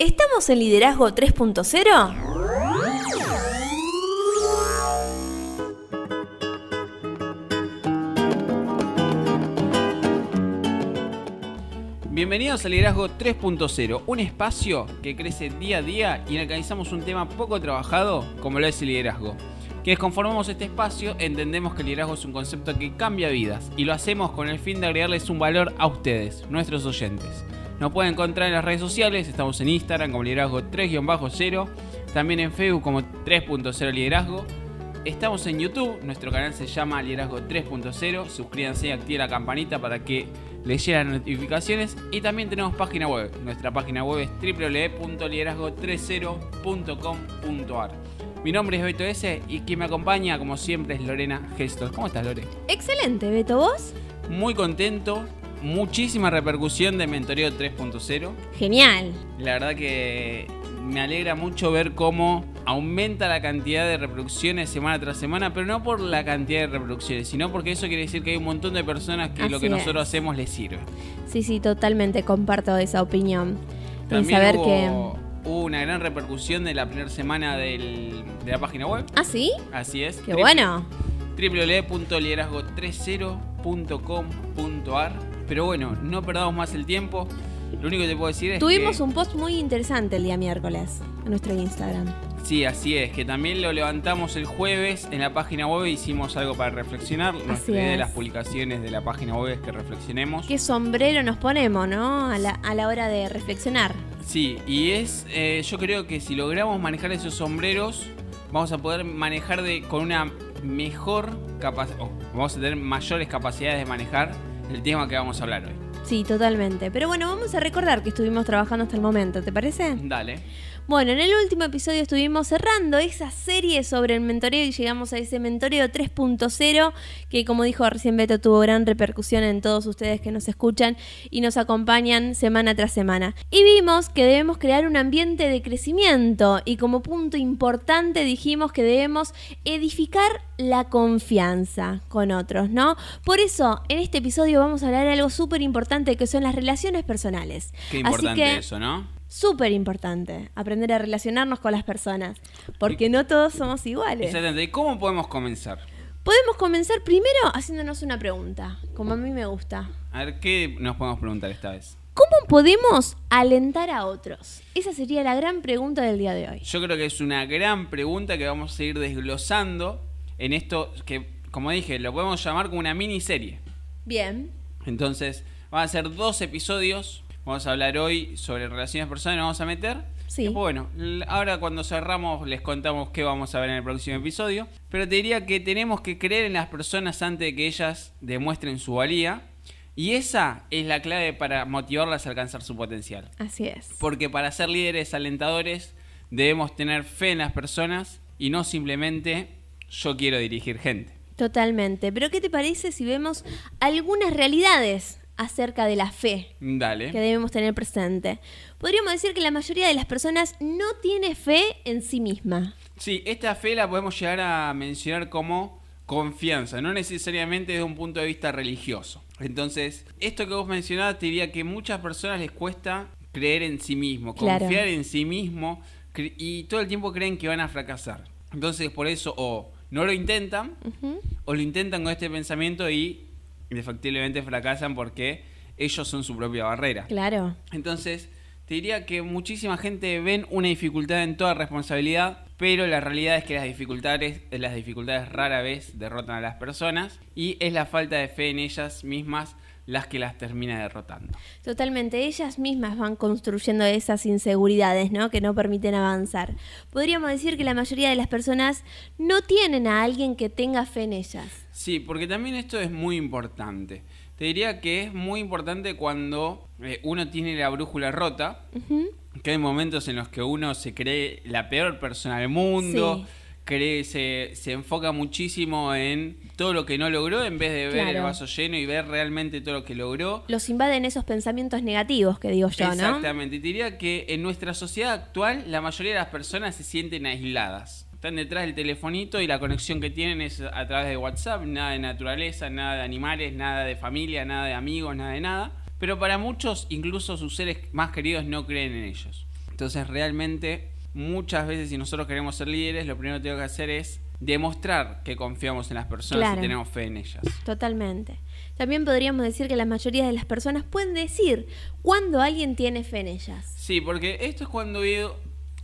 ¿Estamos en Liderazgo 3.0? Bienvenidos a Liderazgo 3.0, un espacio que crece día a día y en que analizamos un tema poco trabajado como lo es el liderazgo. Quienes conformamos este espacio entendemos que el liderazgo es un concepto que cambia vidas y lo hacemos con el fin de agregarles un valor a ustedes, nuestros oyentes. Nos pueden encontrar en las redes sociales, estamos en Instagram como liderazgo 3-0, también en Facebook como 3.0 liderazgo. Estamos en YouTube, nuestro canal se llama Liderazgo 3.0, suscríbanse y activen la campanita para que les lleguen las notificaciones y también tenemos página web, nuestra página web es www.liderazgo30.com.ar. Mi nombre es Beto S y quien me acompaña como siempre es Lorena Gestos. ¿Cómo estás Lore? Excelente, Beto, ¿vos? Muy contento, muchísima repercusión de Mentoreo 3.0. Genial. La verdad que me alegra mucho ver cómo aumenta la cantidad de reproducciones semana tras semana, pero no por la cantidad de reproducciones, sino porque eso quiere decir que hay un montón de personas que lo que nosotros hacemos les sirve. Sí, sí, totalmente comparto esa opinión. También saber hubo, que hubo una gran repercusión de la primera semana de la página web. ¿Ah, sí? Así es. Qué bueno. www.liderazgo30.com.ar Pero bueno, no perdamos más el tiempo. Lo único que te puedo decir es Tuvimos un post muy interesante el día miércoles en nuestro Instagram. Sí, así es, que también lo levantamos el jueves en la página web, hicimos algo para reflexionar. Nuestra idea de las publicaciones de la página web es que reflexionemos. Qué sombrero nos ponemos, ¿no? A la, a la hora de reflexionar. Sí, y es, eh, yo creo que si logramos manejar esos sombreros, vamos a poder manejar de, con una mejor capacidad, vamos a tener mayores capacidades de manejar el tema que vamos a hablar hoy. Sí, totalmente. Pero bueno, vamos a recordar que estuvimos trabajando hasta el momento, ¿te parece? Dale. Bueno, en el último episodio estuvimos cerrando esa serie sobre el mentoreo y llegamos a ese mentoreo 3.0 que como dijo recién Beto tuvo gran repercusión en todos ustedes que nos escuchan y nos acompañan semana tras semana. Y vimos que debemos crear un ambiente de crecimiento y como punto importante dijimos que debemos edificar la confianza con otros, ¿no? Por eso en este episodio vamos a hablar de algo súper importante que son las relaciones personales. Qué importante eso, ¿no? Súper importante aprender a relacionarnos con las personas, porque no todos somos iguales. Exactamente. ¿Y cómo podemos comenzar? Podemos comenzar primero haciéndonos una pregunta, como a mí me gusta. A ver, ¿qué nos podemos preguntar esta vez? ¿Cómo podemos alentar a otros? Esa sería la gran pregunta del día de hoy. Yo creo que es una gran pregunta que vamos a ir desglosando en esto que, como dije, lo podemos llamar como una miniserie. Bien. Entonces, van a ser dos episodios Vamos a hablar hoy sobre relaciones personales, nos vamos a meter. Sí. bueno, ahora cuando cerramos les contamos qué vamos a ver en el próximo episodio. Pero te diría que tenemos que creer en las personas antes de que ellas demuestren su valía. Y esa es la clave para motivarlas a alcanzar su potencial. Así es. Porque para ser líderes alentadores debemos tener fe en las personas y no simplemente yo quiero dirigir gente. Totalmente. Pero ¿qué te parece si vemos algunas realidades acerca de la fe Dale. que debemos tener presente. Podríamos decir que la mayoría de las personas no tiene fe en sí misma. Sí, esta fe la podemos llegar a mencionar como confianza, no necesariamente desde un punto de vista religioso. Entonces, esto que vos mencionabas te diría que muchas personas les cuesta creer en sí mismo, confiar en sí mismo y todo el tiempo creen que van a fracasar. Entonces, por eso o no lo intentan o lo intentan con este pensamiento y indefectiblemente fracasan porque ellos son su propia barrera. Claro. Entonces, te diría que muchísima gente ven una dificultad en toda responsabilidad, pero la realidad es que las dificultades, las dificultades rara vez derrotan a las personas y es la falta de fe en ellas mismas las que las termina derrotando. Totalmente, ellas mismas van construyendo esas inseguridades, ¿no? Que no permiten avanzar. Podríamos decir que la mayoría de las personas no tienen a alguien que tenga fe en ellas. Sí, porque también esto es muy importante. Te diría que es muy importante cuando eh, uno tiene la brújula rota, que hay momentos en los que uno se cree la peor persona del mundo cree, se, se, enfoca muchísimo en todo lo que no logró en vez de ver el vaso lleno y ver realmente todo lo que logró. Los invaden esos pensamientos negativos que digo yo, ¿no? Exactamente. Y diría que en nuestra sociedad actual la mayoría de las personas se sienten aisladas. Están detrás del telefonito y la conexión que tienen es a través de WhatsApp, nada de naturaleza, nada de animales, nada de familia, nada de amigos, nada de nada. Pero para muchos, incluso sus seres más queridos no creen en ellos. Entonces realmente muchas veces si nosotros queremos ser líderes, lo primero que tengo que hacer es demostrar que confiamos en las personas Claro. y tenemos fe en ellas. Totalmente. También podríamos decir que la mayoría de las personas pueden decir cuando alguien tiene fe en ellas. Sí, porque esto es cuando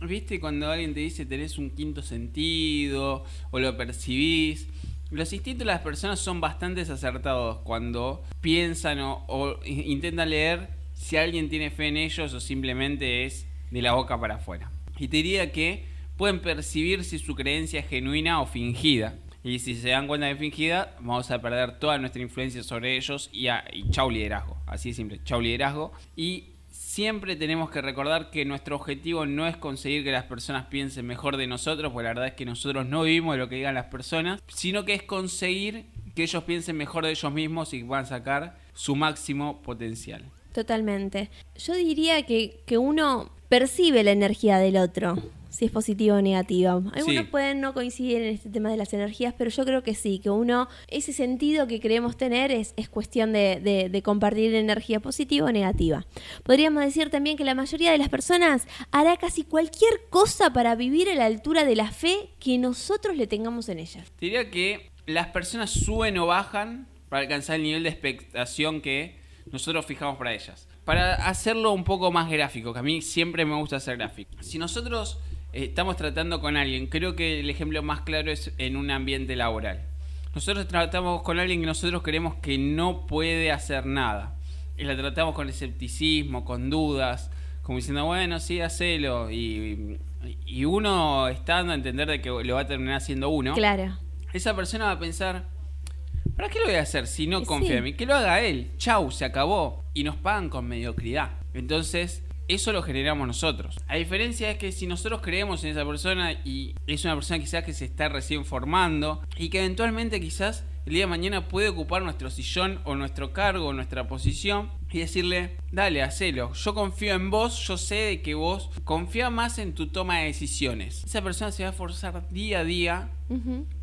viste, cuando alguien te dice tenés un quinto sentido o lo percibís. Los instintos de las personas son bastante acertados cuando piensan o, o intentan leer si alguien tiene fe en ellos o simplemente es de la boca para afuera. Y te diría que pueden percibir si su creencia es genuina o fingida. Y si se dan cuenta de fingida, vamos a perder toda nuestra influencia sobre ellos y, a, chau liderazgo. Así de simple, chau liderazgo. Y siempre tenemos que recordar que nuestro objetivo no es conseguir que las personas piensen mejor de nosotros, porque la verdad es que nosotros no vivimos de lo que digan las personas, sino que es conseguir que ellos piensen mejor de ellos mismos y puedan sacar su máximo potencial. Totalmente. Yo diría que, que uno percibe la energía del otro, si es positiva o negativa. Algunos Sí. pueden no coincidir en este tema de las energías, pero yo creo que sí, que uno, ese sentido que queremos tener es, es cuestión de, de- de compartir energía positiva o negativa. Podríamos decir también que la mayoría de las personas hará casi cualquier cosa para vivir a la altura de la fe que nosotros le tengamos en ellas. Te diría que las personas suben o bajan para alcanzar el nivel de expectación que nosotros fijamos para ellas. Para hacerlo un poco más gráfico, que a mí siempre me gusta hacer gráfico. Si nosotros eh, estamos tratando con alguien, creo que el ejemplo más claro es en un ambiente laboral. Nosotros tratamos con alguien que nosotros creemos que no puede hacer nada. Y la tratamos con escepticismo, con dudas, como diciendo, bueno, sí, hacelo. Y, y uno está dando a entender de que lo va a terminar haciendo uno Claro. esa persona va a pensar, ¿para qué lo voy a hacer si no confía sí. en mí? Que lo haga él. Chau, se acabó. Y nos pagan con mediocridad. Entonces, eso lo generamos nosotros. La diferencia es que si nosotros creemos en esa persona y es una persona quizás que se está recién formando y que eventualmente quizás el día de mañana puede ocupar nuestro sillón o nuestro cargo o nuestra posición y decirle, dale, hacelo. Yo confío en vos, yo sé de que vos confía más en tu toma de decisiones. Esa persona se va a esforzar día a día.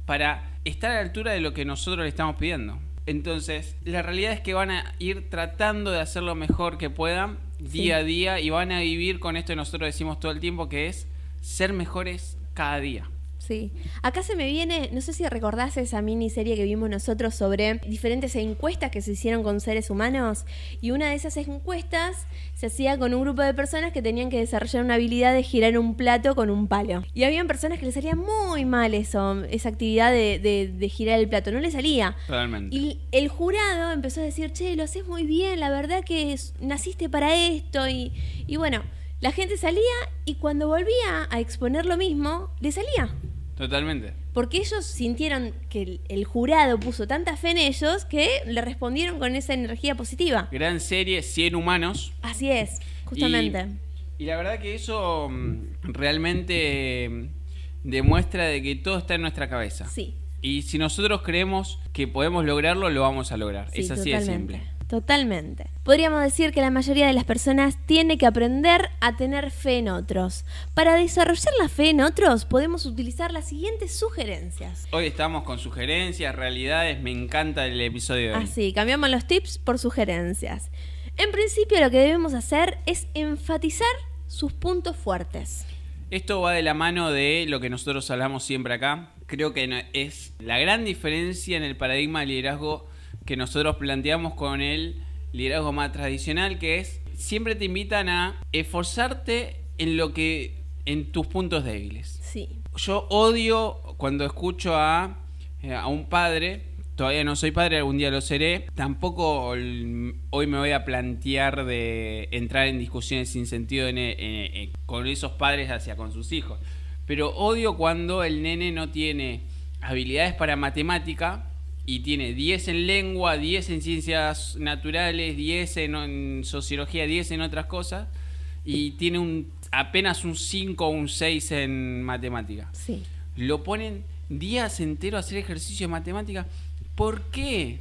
Para estar a la altura de lo que nosotros le estamos pidiendo. Entonces, la realidad es que van a ir tratando de hacer lo mejor que puedan día a día y van a vivir con esto que nosotros decimos todo el tiempo, que es ser mejores cada día. Sí. Acá se me viene, no sé si recordás esa miniserie que vimos nosotros sobre diferentes encuestas que se hicieron con seres humanos. Y una de esas encuestas se hacía con un grupo de personas que tenían que desarrollar una habilidad de girar un plato con un palo. Y habían personas que les salía muy mal eso, esa actividad de, de- de girar el plato. No les salía. Totalmente. Y el jurado empezó a decir, che, lo haces muy bien, la verdad que naciste para esto. Y, y bueno, la gente salía y cuando volvía a exponer lo mismo, le salía. Totalmente. Porque ellos sintieron que el, el jurado puso tanta fe en ellos que le respondieron con esa energía positiva. Gran serie, 100 humanos. Así es, justamente. Y la verdad que eso mm, realmente mm, demuestra de que todo está en nuestra cabeza. Sí. Y si nosotros creemos que podemos lograrlo, lo vamos a lograr. Sí, es así de totalmente. simple. Totalmente. Podríamos decir que la mayoría de las personas tiene que aprender a tener fe en otros. Para desarrollar la fe en otros, podemos utilizar las siguientes sugerencias. Hoy estamos con sugerencias, realidades. Me encanta el episodio de hoy. Así, cambiamos los tips por sugerencias. En principio, lo que debemos hacer es enfatizar sus puntos fuertes. Esto va de la mano de lo que nosotros hablamos siempre acá. Creo que es la gran diferencia en el paradigma de liderazgo que nosotros planteamos con el liderazgo más tradicional, que es siempre te invitan a esforzarte en lo que en tus puntos débiles. Sí. Yo odio cuando escucho a, eh, a un padre, todavía no soy padre, algún día lo seré, tampoco hoy me voy a plantear de entrar en discusiones sin sentido en- en- en- con esos padres hacia con sus hijos, pero odio cuando el nene no tiene habilidades para matemática y tiene 10 en lengua, 10 en ciencias naturales, 10 en, en sociología, 10 en otras cosas y tiene un apenas un 5 o un 6 en matemática. Sí. Lo ponen días enteros a hacer ejercicio de matemática. ¿Por qué?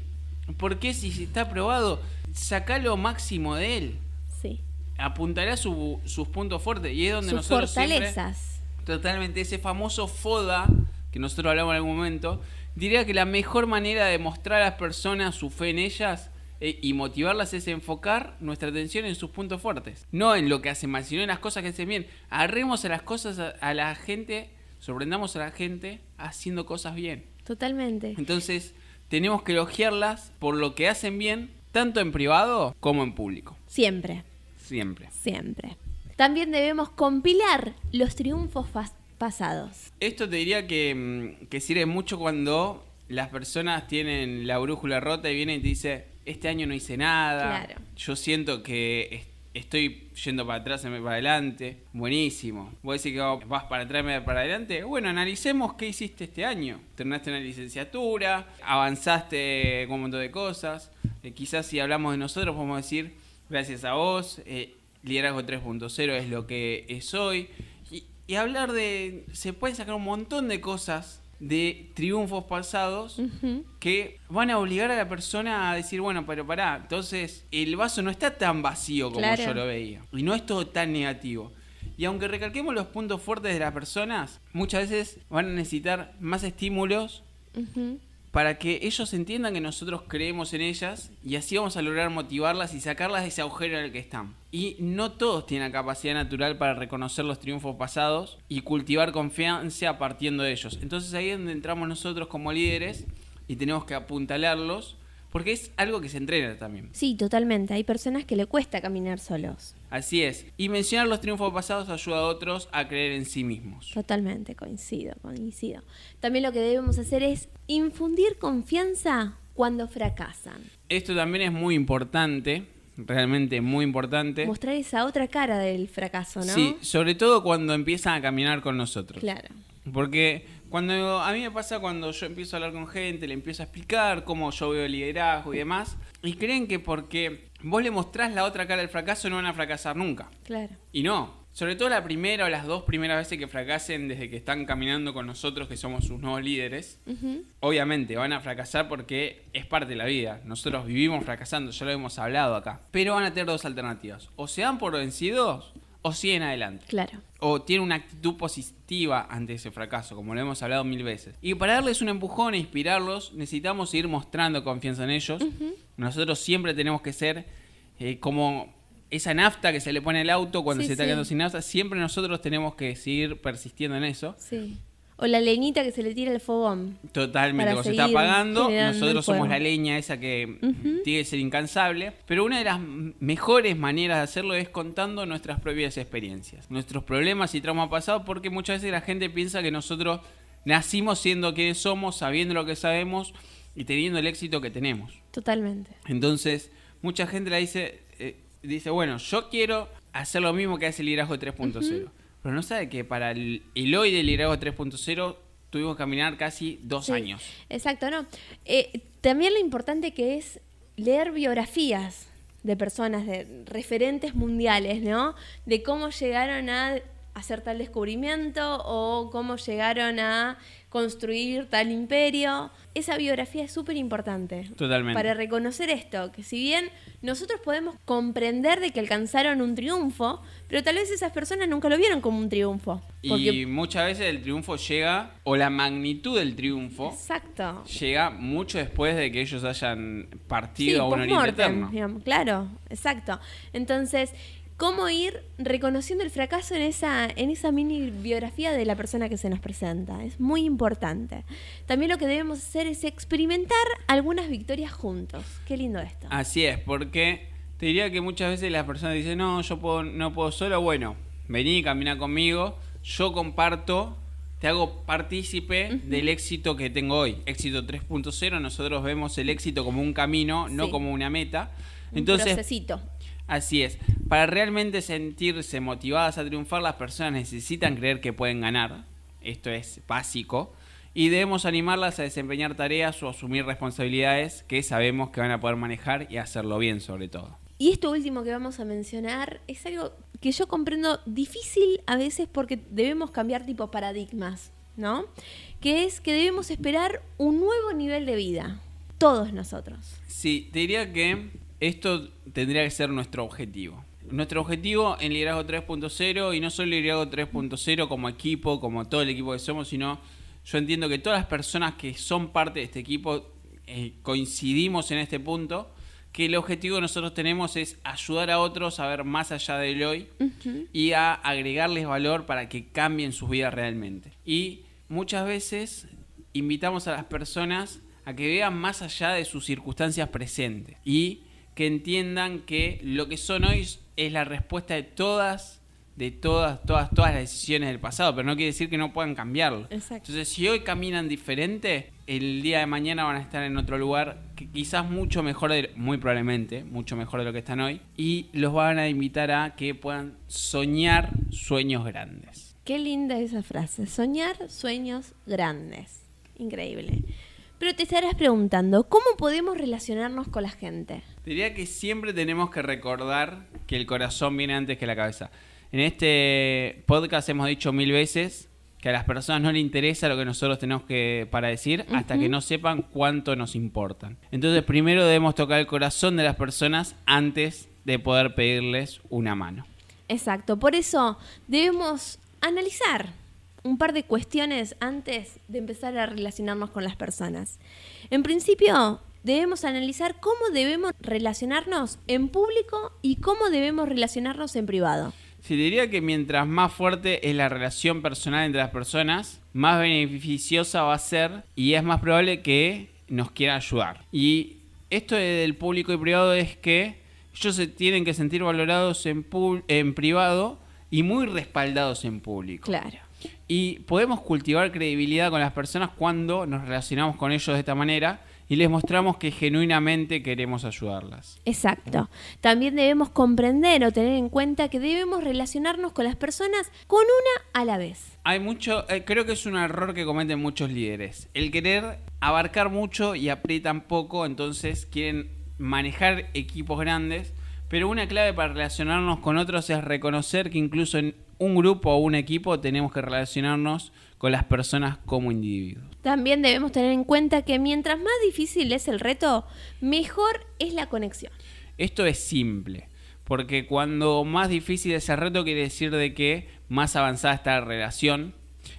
¿Por qué si está aprobado? Saca lo máximo de él. Sí. Apuntará su- sus puntos fuertes. Y es donde Sus nosotros siempre- fortalezas. Totalmente, ese famoso FODA que nosotros hablamos en algún momento, diría que la mejor manera de mostrar a las personas su fe en ellas eh, y motivarlas es enfocar nuestra atención en sus puntos fuertes. No en lo que hacen mal, sino en las cosas que hacen bien. Agarremos a las cosas, a, a la gente, sorprendamos a la gente haciendo cosas bien. Totalmente. Entonces, tenemos que elogiarlas por lo que hacen bien, tanto en privado como en público. Siempre, Siempre. siempre. También debemos compilar los triunfos pasados. Esto te diría que, mm, que sirve mucho cuando las personas tienen la brújula rota y vienen y te dicen, este año no hice nada, Claro. yo siento que es- estoy yendo para atrás para adelante, buenísimo. Vos decís que vas para atrás para adelante, bueno, analicemos qué hiciste este año. Terminaste una licenciatura, avanzaste con un montón de cosas, Eh, quizás si hablamos de nosotros podemos decir, gracias a vos, eh, Liderazgo 3.0 es lo que es hoy. Y, hablar de. Se pueden sacar un montón de cosas de triunfos pasados que van a obligar a la persona a decir, bueno, pero pará, entonces el vaso no está tan vacío como Claro. yo lo veía. Y no es todo tan negativo. Y aunque recalquemos los puntos fuertes de las personas, muchas veces van a necesitar más estímulos Ujú. Para que ellos entiendan que nosotros creemos en ellas y así vamos a lograr motivarlas y sacarlas de ese agujero en el que están. Y no todos tienen la capacidad natural para reconocer los triunfos pasados y cultivar confianza partiendo de ellos. Entonces ahí es donde entramos nosotros como líderes y tenemos que apuntalarlos porque es algo que se entrena también. Sí, totalmente. Hay personas que le cuesta caminar solos. Así es. Y mencionar los triunfos pasados ayuda a otros a creer en sí mismos. Totalmente, coincido, coincido. También lo que debemos hacer es infundir confianza cuando fracasan. Esto también es muy importante, realmente muy importante. Mostrar esa otra cara del fracaso, ¿no? Sí, sobre todo cuando empiezan a caminar con nosotros. Claro. Porque cuando a mí me pasa cuando yo empiezo a hablar con gente, le empiezo a explicar cómo yo veo el liderazgo y demás, y creen que porque vos le mostrás la otra cara del fracaso no van a fracasar nunca. Claro. Y no. Sobre todo la primera o las dos primeras veces que fracasen desde que están caminando con nosotros, que somos sus nuevos líderes, obviamente van a fracasar porque es parte de la vida. Nosotros vivimos fracasando, ya lo hemos hablado acá. Pero van a tener dos alternativas. O se dan por vencidos o siguen adelante Claro. o tiene una actitud positiva ante ese fracaso, como lo hemos hablado mil veces. Y para darles un empujón e inspirarlos, necesitamos seguir mostrando confianza en ellos. Nosotros siempre tenemos que ser eh, como esa nafta que se le pone al auto cuando Sí, se está sí. quedando sin nafta. Siempre nosotros tenemos que seguir persistiendo en eso. Sí. O la leñita que se le tira al fogón. Totalmente, cuando se está apagando, nosotros somos la leña esa que tiene que ser incansable. Pero una de las mejores maneras de hacerlo es contando nuestras propias experiencias, nuestros problemas y traumas pasados, porque muchas veces la gente piensa que nosotros nacimos siendo quienes somos, sabiendo lo que sabemos y teniendo el éxito que tenemos. Totalmente. Entonces, mucha gente la dice, eh, dice, bueno, yo quiero hacer lo mismo que hace el liderazgo 3.0. Pero no sabe que para el, el hoy del liderazgo 3.0 tuvimos que caminar casi dos Sí. años. Exacto, ¿no? Eh, también lo importante que es leer biografías de personas, de referentes mundiales, ¿no? De cómo llegaron a hacer tal descubrimiento o cómo llegaron a construir tal imperio. Esa biografía es súper importante. Totalmente. Para reconocer esto, que si bien nosotros podemos comprender de que alcanzaron un triunfo, pero tal vez esas personas nunca lo vieron como un triunfo. Porque- Y muchas veces el triunfo llega, o la magnitud del triunfo, Exacto. llega mucho después de que ellos hayan Sí, partido a un oriente eterno. digamos, claro, exacto. Entonces, ¿cómo ir reconociendo el fracaso en esa, en esa mini biografía de la persona que se nos presenta? Es muy importante. También lo que debemos hacer es experimentar algunas victorias juntos. Qué lindo esto. Así es, porque te diría que muchas veces las personas dicen, no, yo puedo, no puedo solo, bueno, vení, camina conmigo, yo comparto, te hago partícipe del éxito que tengo hoy. Éxito 3.0, nosotros vemos el éxito como un camino, no como una meta. Un Entonces, procesito. Así es. Para realmente sentirse motivadas a triunfar, las personas necesitan creer que pueden ganar. Esto es básico. Y debemos animarlas a desempeñar tareas o asumir responsabilidades que sabemos que van a poder manejar y hacerlo bien sobre todo. Y esto último que vamos a mencionar es algo que yo comprendo difícil a veces porque debemos cambiar tipo paradigmas, ¿no? Que es que debemos esperar un nuevo nivel de vida, todos nosotros. Sí, te diría que esto tendría que ser nuestro objetivo. Nuestro objetivo en Liderazgo 3.0, y no solo Liderazgo 3.0 como equipo, como todo el equipo que somos, sino yo entiendo que todas las personas que son parte de este equipo eh, coincidimos en este punto, que el objetivo que nosotros tenemos es ayudar a otros a ver más allá del hoy y a agregarles valor para que cambien sus vidas realmente. Y muchas veces invitamos a las personas a que vean más allá de sus circunstancias presentes y que entiendan que lo que son hoy es la respuesta de todas de todas, todas, todas las decisiones del pasado, pero no quiere decir que no puedan cambiarlo. Entonces, si hoy caminan diferente, el día de mañana van a estar en otro lugar que quizás mucho mejor, muy probablemente, mucho mejor de lo que están hoy, y los van a invitar a que puedan soñar sueños grandes. Qué linda esa frase, soñar sueños grandes. Increíble. Pero te estarás preguntando, ¿cómo podemos relacionarnos con la gente? Diría que siempre tenemos que recordar que el corazón viene antes que la cabeza. En este podcast hemos dicho mil veces que a las personas no les interesa lo que nosotros tenemos que para decir hasta que no sepan cuánto nos importan. Entonces primero debemos tocar el corazón de las personas antes de poder pedirles una mano. Exacto, por eso debemos analizar un par de cuestiones antes de empezar a relacionarnos con las personas. En principio, debemos analizar cómo debemos relacionarnos en público y cómo debemos relacionarnos en privado. Sí, diría que mientras más fuerte es la relación personal entre las personas, más beneficiosa va a ser y es más probable que nos quiera ayudar. Y esto del público y privado es que ellos se tienen que sentir valorados en, en privado y muy respaldados en público. Claro. Y podemos cultivar credibilidad con las personas cuando nos relacionamos con ellos de esta manera y les mostramos que genuinamente queremos ayudarlas. Exacto. También debemos comprender o tener en cuenta que debemos relacionarnos con las personas con una a la vez. Hay mucho, eh, creo que es un error que cometen muchos líderes. El querer abarcar mucho y aprietan poco, entonces quieren manejar equipos grandes. Pero una clave para relacionarnos con otros es reconocer que incluso en un grupo o un equipo tenemos que relacionarnos con las personas como individuos. También debemos tener en cuenta que mientras más difícil es el reto, mejor es la conexión. Esto es simple, porque cuando más difícil es el reto quiere decir de que más avanzada está la relación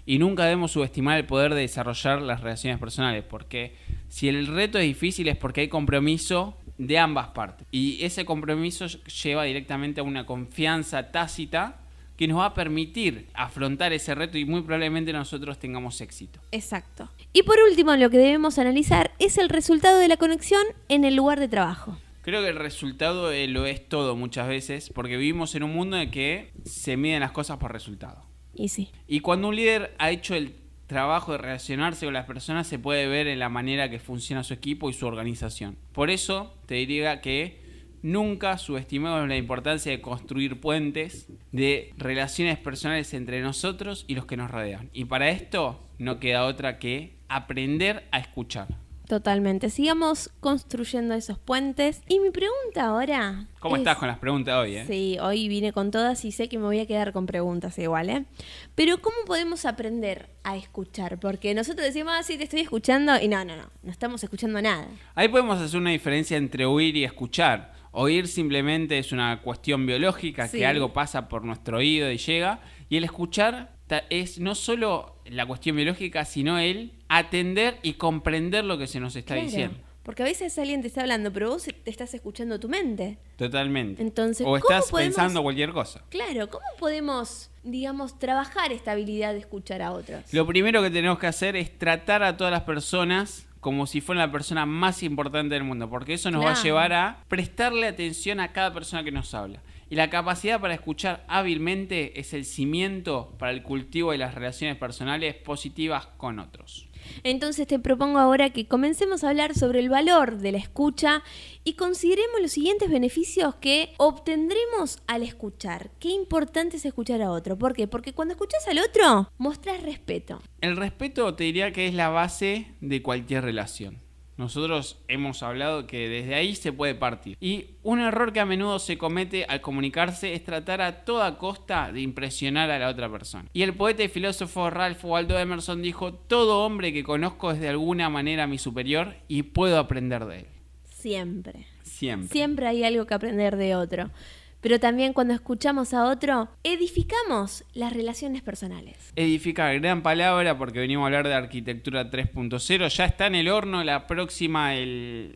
y nunca debemos subestimar el poder de desarrollar las relaciones personales, porque si el reto es difícil es porque hay compromiso de ambas partes y ese compromiso lleva directamente a una confianza tácita que nos va a permitir afrontar ese reto y muy probablemente nosotros tengamos éxito. Exacto. Y por último, lo que debemos analizar es el resultado de la conexión en el lugar de trabajo. Creo que el resultado eh, lo es todo muchas veces, porque vivimos en un mundo en el que se miden las cosas por resultado. Y sí. Y cuando un líder ha hecho el trabajo de relacionarse con las personas, se puede ver en la manera que funciona su equipo y su organización. Por eso te diría que Nunca subestimemos la importancia de construir puentes de relaciones personales entre nosotros y los que nos rodean. Y para esto no queda otra que aprender a escuchar. Totalmente. Sigamos construyendo esos puentes. Y mi pregunta ahora. ¿Cómo estás con las preguntas hoy? Eh? Sí, hoy vine con todas y sé que me voy a quedar con preguntas igual, ¿eh? Pero ¿cómo podemos aprender a escuchar? Porque nosotros decimos, ah, sí, te estoy escuchando y no, no, no, no estamos escuchando nada. Ahí podemos hacer una diferencia entre oír y escuchar. Oír simplemente es una cuestión biológica, que algo pasa por nuestro oído y llega. Y el escuchar es no solo la cuestión biológica, sino el atender y comprender lo que se nos está diciendo. Porque a veces alguien te está hablando, pero vos te estás escuchando tu mente. Totalmente. Entonces, o estás pensando cualquier cosa. Claro, ¿cómo podemos, digamos, trabajar esta habilidad de escuchar a otros? Lo primero que tenemos que hacer es tratar a todas las personas como si fuera la persona más importante del mundo, porque eso nos va a llevar a prestarle atención a cada persona que nos habla. Y la capacidad para escuchar hábilmente es el cimiento para el cultivo de las relaciones personales positivas con otros. Entonces te propongo ahora que comencemos a hablar sobre el valor de la escucha y consideremos los siguientes beneficios que obtendremos al escuchar. Qué importante es escuchar a otro. ¿Por qué? Porque cuando escuchas al otro, mostras respeto. El respeto te diría que es la base de cualquier relación. Nosotros hemos hablado que desde ahí se puede partir. Y un error que a menudo se comete al comunicarse es tratar a toda costa de impresionar a la otra persona. Y el poeta y filósofo Ralph Waldo Emerson dijo, todo hombre que conozco es de alguna manera mi superior y puedo aprender de él. Siempre. Siempre. Siempre hay algo que aprender de otro pero también cuando escuchamos a otro, edificamos las relaciones personales. Edificar, gran palabra porque venimos a hablar de arquitectura 3.0. Ya está en el horno la próxima, el,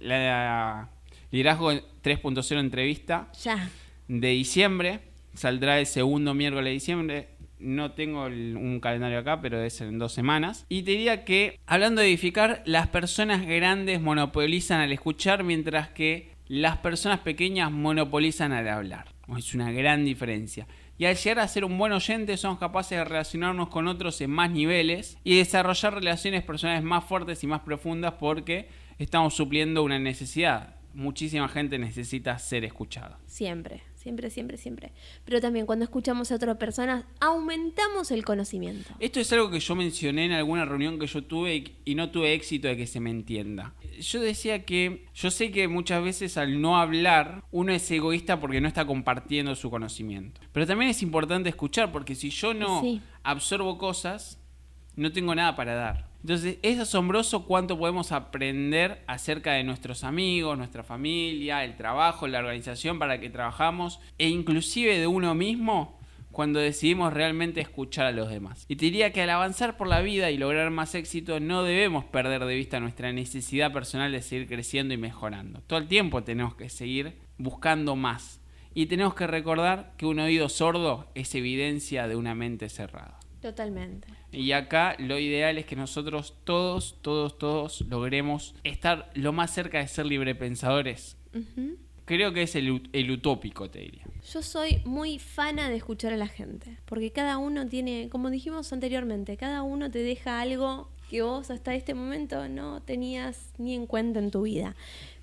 Liderazgo 3.0 entrevista Ya. de diciembre. Saldrá el segundo miércoles de diciembre. No tengo el- un calendario acá, pero es en dos semanas. Y te diría que, hablando de edificar, las personas grandes monopolizan al escuchar, mientras que las personas pequeñas monopolizan al hablar. Es una gran diferencia. Y al llegar a ser un buen oyente, somos capaces de relacionarnos con otros en más niveles y desarrollar relaciones personales más fuertes y más profundas porque estamos supliendo una necesidad. Muchísima gente necesita ser escuchada. Siempre, siempre, siempre, siempre. Pero también cuando escuchamos a otras personas, aumentamos el conocimiento. Esto es algo que yo mencioné en alguna reunión que yo tuve y- y no tuve éxito de que se me entienda. Yo decía que yo sé que muchas veces al no hablar uno es egoísta porque no está compartiendo su conocimiento. Pero también es importante escuchar porque si yo no Sí. absorbo cosas, no tengo nada para dar. Entonces es asombroso cuánto podemos aprender acerca de nuestros amigos, nuestra familia, el trabajo, la organización para que trabajamos e inclusive de uno mismo cuando decidimos realmente escuchar a los demás. Y te diría que al avanzar por la vida y lograr más éxito no debemos perder de vista nuestra necesidad personal de seguir creciendo y mejorando. Todo el tiempo tenemos que seguir buscando más. Y tenemos que recordar que un oído sordo es evidencia de una mente cerrada. Totalmente. Y acá lo ideal es que nosotros todos, todos, todos logremos estar lo más cerca de ser librepensadores. Creo que es el, el utópico, te diría. Yo soy muy fana de escuchar a la gente, porque cada uno tiene, como dijimos anteriormente, cada uno te deja algo que vos hasta este momento no tenías ni en cuenta en tu vida.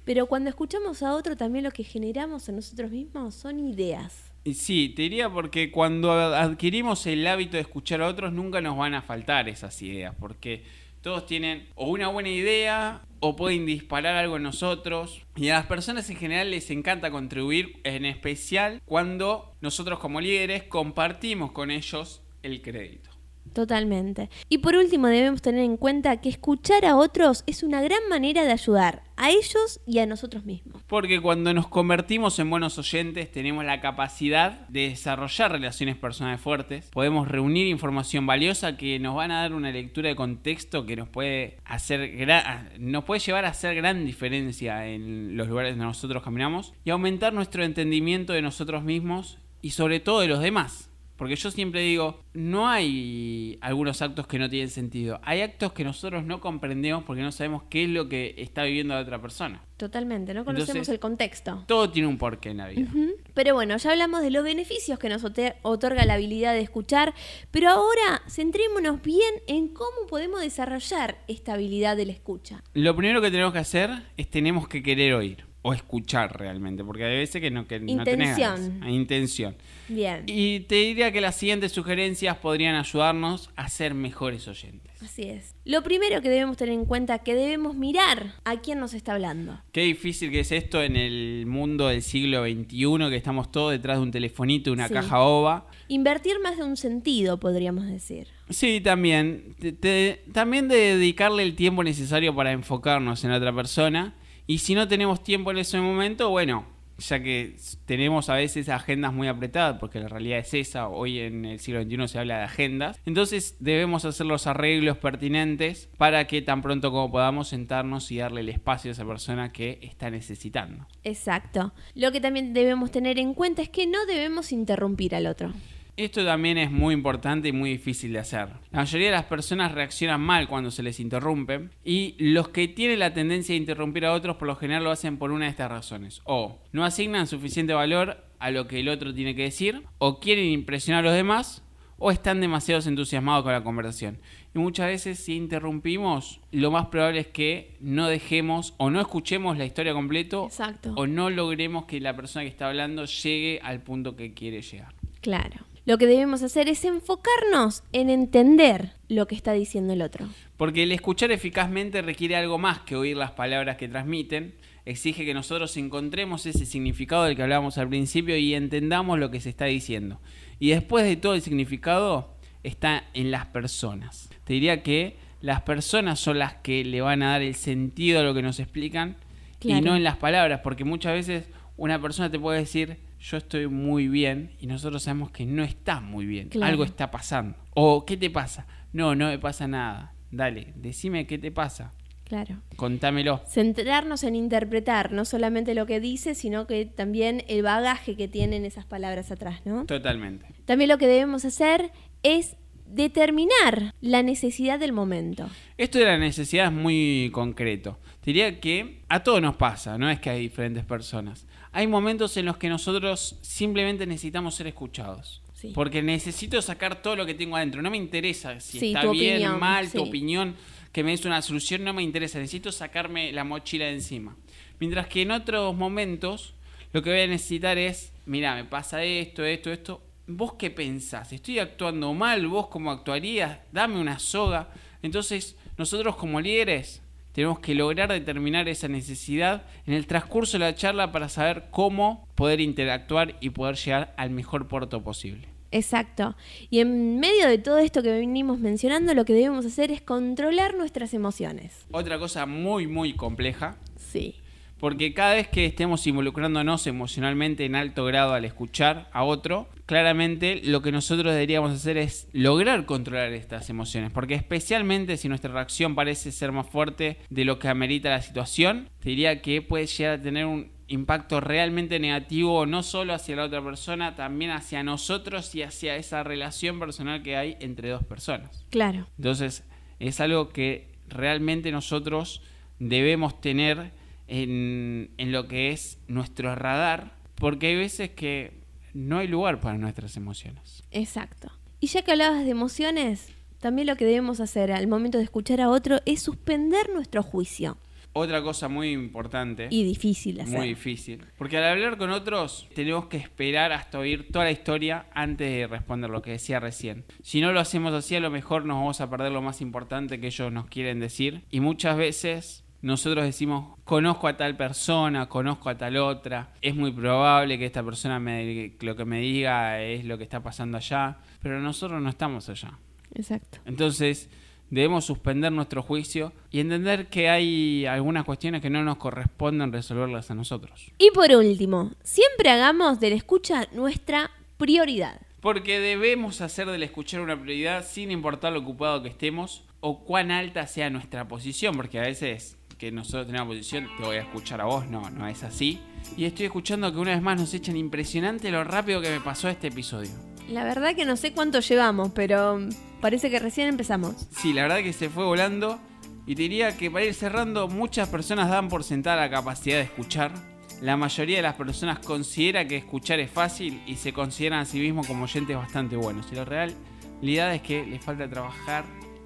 Pero cuando escuchamos a otro, también lo que generamos en nosotros mismos son ideas. Sí, te diría porque cuando adquirimos el hábito de escuchar a otros nunca nos van a faltar esas ideas, porque todos tienen o una buena idea o pueden disparar algo en nosotros. Y a las personas en general les encanta contribuir, en especial cuando nosotros como líderes compartimos con ellos el crédito. Totalmente. Y por último, debemos tener en cuenta que escuchar a otros es una gran manera de ayudar a ellos y a nosotros mismos. Porque cuando nos convertimos en buenos oyentes tenemos la capacidad de desarrollar relaciones personales fuertes, podemos reunir información valiosa que nos van a dar una lectura de contexto que nos puede hacer gra- nos puede llevar a hacer gran diferencia en los lugares donde nosotros caminamos y aumentar nuestro entendimiento de nosotros mismos y sobre todo de los demás. Porque yo siempre digo, no hay algunos actos que no tienen sentido. Hay actos que nosotros no comprendemos porque no sabemos qué es lo que está viviendo la otra persona. Totalmente, no conocemos Entonces- el contexto. Todo tiene un porqué en la vida. Pero bueno, ya hablamos de los beneficios que nos otorga la habilidad de escuchar, pero ahora centrémonos bien en cómo podemos desarrollar esta habilidad de la escucha. Lo primero que tenemos que hacer es tenemos que querer oír o escuchar realmente, porque hay veces que no, que no tenés Intención. ganas. Hay intención. Bien, Y te diría que las siguientes sugerencias podrían ayudarnos a ser mejores oyentes. así es. Lo primero que debemos tener en cuenta es que debemos mirar a quién nos está hablando. Qué difícil que es esto en el mundo del siglo XXI, que estamos todos detrás de un telefonito, una Sí. caja OVA. Invertir más de un sentido, podríamos decir. Sí, también. Te- te- también de dedicarle el tiempo necesario para enfocarnos en la otra persona. Y si no tenemos tiempo en ese momento, bueno, ya que tenemos a veces agendas muy apretadas, porque la realidad es esa, hoy en el siglo XXI se habla de agendas, entonces debemos hacer los arreglos pertinentes para que tan pronto como podamos sentarnos y darle el espacio a esa persona que está necesitando. Exacto. Lo que también debemos tener en cuenta es que no debemos interrumpir al otro. Esto también es muy importante y muy difícil de hacer. La mayoría de las personas reaccionan mal cuando se les interrumpe y los que tienen la tendencia de interrumpir a otros por lo general lo hacen por una de estas razones. O no asignan suficiente valor a lo que el otro tiene que decir, o quieren impresionar a los demás, o están demasiado entusiasmados con la conversación. Y muchas veces si interrumpimos, lo más probable es que no dejemos o no escuchemos la historia completo Exacto. o no logremos que la persona que está hablando llegue al punto que quiere llegar. Claro. Lo que debemos hacer es enfocarnos en entender lo que está diciendo el otro. Porque el escuchar eficazmente requiere algo más que oír las palabras que transmiten. Exige que nosotros encontremos ese significado del que hablábamos al principio y entendamos lo que se está diciendo. Y después de todo el significado está en las personas. Te diría que las personas son las que le van a dar el sentido a lo que nos explican y no en las palabras, porque muchas veces una persona te puede decir yo estoy muy bien y nosotros sabemos que no estás muy bien, Claro. algo está pasando. O ¿qué te pasa? No, no me pasa nada. Dale, decime qué te pasa. Claro. Contámelo. Centrarnos en interpretar no solamente lo que dice, sino que también el bagaje que tienen esas palabras atrás, ¿no? Totalmente. También lo que debemos hacer es determinar la necesidad del momento. Esto de la necesidad es muy concreto. Diría que a todos nos pasa, no es que hay diferentes personas. Hay momentos en los que nosotros simplemente necesitamos ser escuchados. Sí. Porque necesito sacar todo lo que tengo adentro. No me interesa si Sí, está bien, opinión, mal, sí. tu opinión, que me des una solución, no me interesa. Necesito sacarme la mochila de encima. Mientras que en otros momentos lo que voy a necesitar es, mira, me pasa esto, esto, esto. ¿Vos qué pensás? ¿Estoy actuando mal? ¿Vos cómo actuarías? Dame una soga. Entonces, nosotros como líderes tenemos que lograr determinar esa necesidad en el transcurso de la charla para saber cómo poder interactuar y poder llegar al mejor puerto posible. Exacto. Y en medio de todo esto que venimos mencionando, lo que debemos hacer es controlar nuestras emociones. Otra cosa muy, muy compleja, Sí. Porque cada vez que estemos involucrándonos emocionalmente en alto grado al escuchar a otro, claramente lo que nosotros deberíamos hacer es lograr controlar estas emociones, porque especialmente si nuestra reacción parece ser más fuerte de lo que amerita la situación, te diría que puede llegar a tener un impacto realmente negativo no solo hacia la otra persona, también hacia nosotros y hacia esa relación personal que hay entre dos personas. Claro. Entonces, es algo que realmente nosotros debemos tener en, en lo que es nuestro radar, porque hay veces que no hay lugar para nuestras emociones. Exacto. Y ya que hablabas de emociones, también lo que debemos hacer al momento de escuchar a otro es suspender nuestro juicio. Otra cosa muy importante, Y difícil hacer. muy difícil, porque al hablar con otros tenemos que esperar hasta oír toda la historia antes de responder lo que decía recién. Si no lo hacemos así, a lo mejor nos vamos a perder lo más importante que ellos nos quieren decir. Y muchas veces nosotros decimos, conozco a tal persona, conozco a tal otra, es muy probable que esta persona me, lo que me diga es lo que está pasando allá, pero nosotros no estamos allá. Exacto. Entonces debemos suspender nuestro juicio y entender que hay algunas cuestiones que no nos corresponden resolverlas a nosotros. Y por último, siempre hagamos de la escucha nuestra prioridad. Porque debemos hacer del escuchar una prioridad sin importar lo ocupado que estemos o cuán alta sea nuestra posición, porque a veces que nosotros tenemos posición, te voy a escuchar a vos, no, no es así. Y estoy escuchando que una vez más nos echan impresionante lo rápido que me pasó este episodio. La verdad que no sé cuánto llevamos, pero parece que recién empezamos. Sí, la verdad que se fue volando. Y te diría que para ir cerrando, muchas personas dan por sentada la capacidad de escuchar. La mayoría de las personas considera que escuchar es fácil y se consideran a sí mismos como oyentes bastante buenos. Y la realidad es que les falta trabajar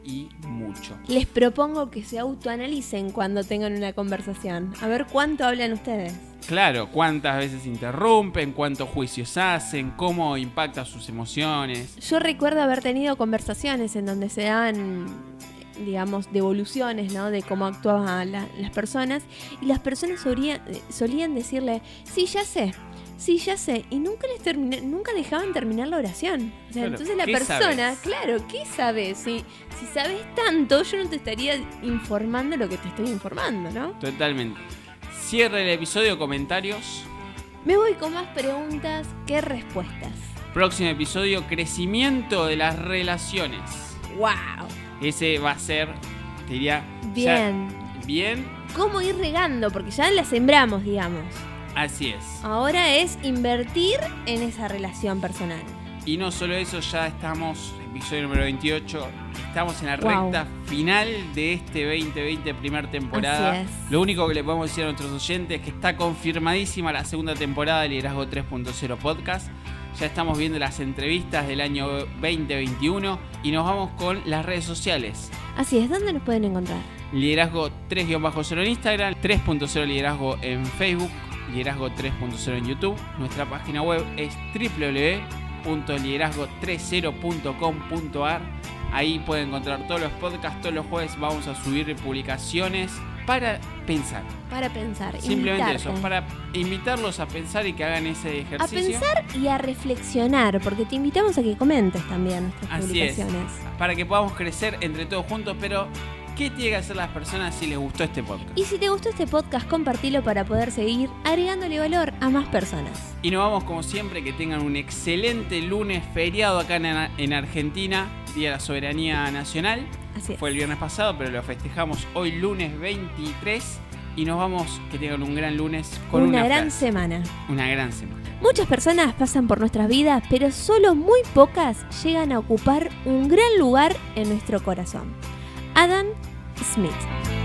y mucho. Les propongo que se autoanalicen cuando tengan una conversación. A ver cuánto hablan ustedes. Claro, cuántas veces interrumpen, cuántos juicios hacen, cómo impacta sus emociones. Yo recuerdo haber tenido conversaciones en donde se dan, digamos, devoluciones, ¿no? De cómo actuaban la- las personas. Y las personas solían, solían decirle, sí, ya sé. Sí, ya sé. Y nunca les termina- nunca dejaban terminar la oración. O sea, entonces la ¿qué persona, sabes? claro, ¿qué sabes? Si, si sabes tanto, yo no te estaría informando lo que te estoy informando, ¿no? Totalmente. Cierre el episodio, comentarios. Me voy con más preguntas que respuestas. Próximo episodio, crecimiento de las relaciones. ¡Wow! Ese va a ser, te diría, Bien. bien, ¿Cómo ir regando? Porque ya la sembramos, digamos. Así es. Ahora es invertir en esa relación personal. Y no solo eso, ya estamos, episodio número 28, estamos en la Wow. recta final de este 2020, primera temporada. Así es. Lo único que le podemos decir a nuestros oyentes es que está confirmadísima la segunda temporada de Liderazgo 3.0 Podcast. Ya estamos viendo las entrevistas del año 2021 y nos vamos con las redes sociales. Así es, ¿dónde nos pueden encontrar? Liderazgo 3-0 en Instagram, 3.0 Liderazgo en Facebook, Liderazgo 3.0 en YouTube. Nuestra página web es www.liderazgo30.com.ar. Ahí pueden encontrar todos los podcasts, todos los jueves vamos a subir publicaciones para pensar. Para pensar, Simplemente invitarte. eso, para invitarlos a pensar y que hagan ese A ejercicio. pensar y a reflexionar, porque te invitamos a que comentes también nuestras Así es. Para que podamos crecer entre todos juntos, pero ¿qué tienen que hacer las personas si les gustó este podcast? Y si te gustó este podcast, compartilo para poder seguir agregándole valor a más personas. Y nos vamos como siempre, que tengan un excelente lunes feriado acá en, en Argentina, Día de la Soberanía Nacional. Así es. Fue el viernes pasado, pero lo festejamos hoy lunes 23 y nos vamos, que tengan un gran lunes con una, una, gran frase. semana. Una gran semana. Muchas personas pasan por nuestras vidas, pero solo muy pocas llegan a ocupar un gran lugar en nuestro corazón. أذن سميث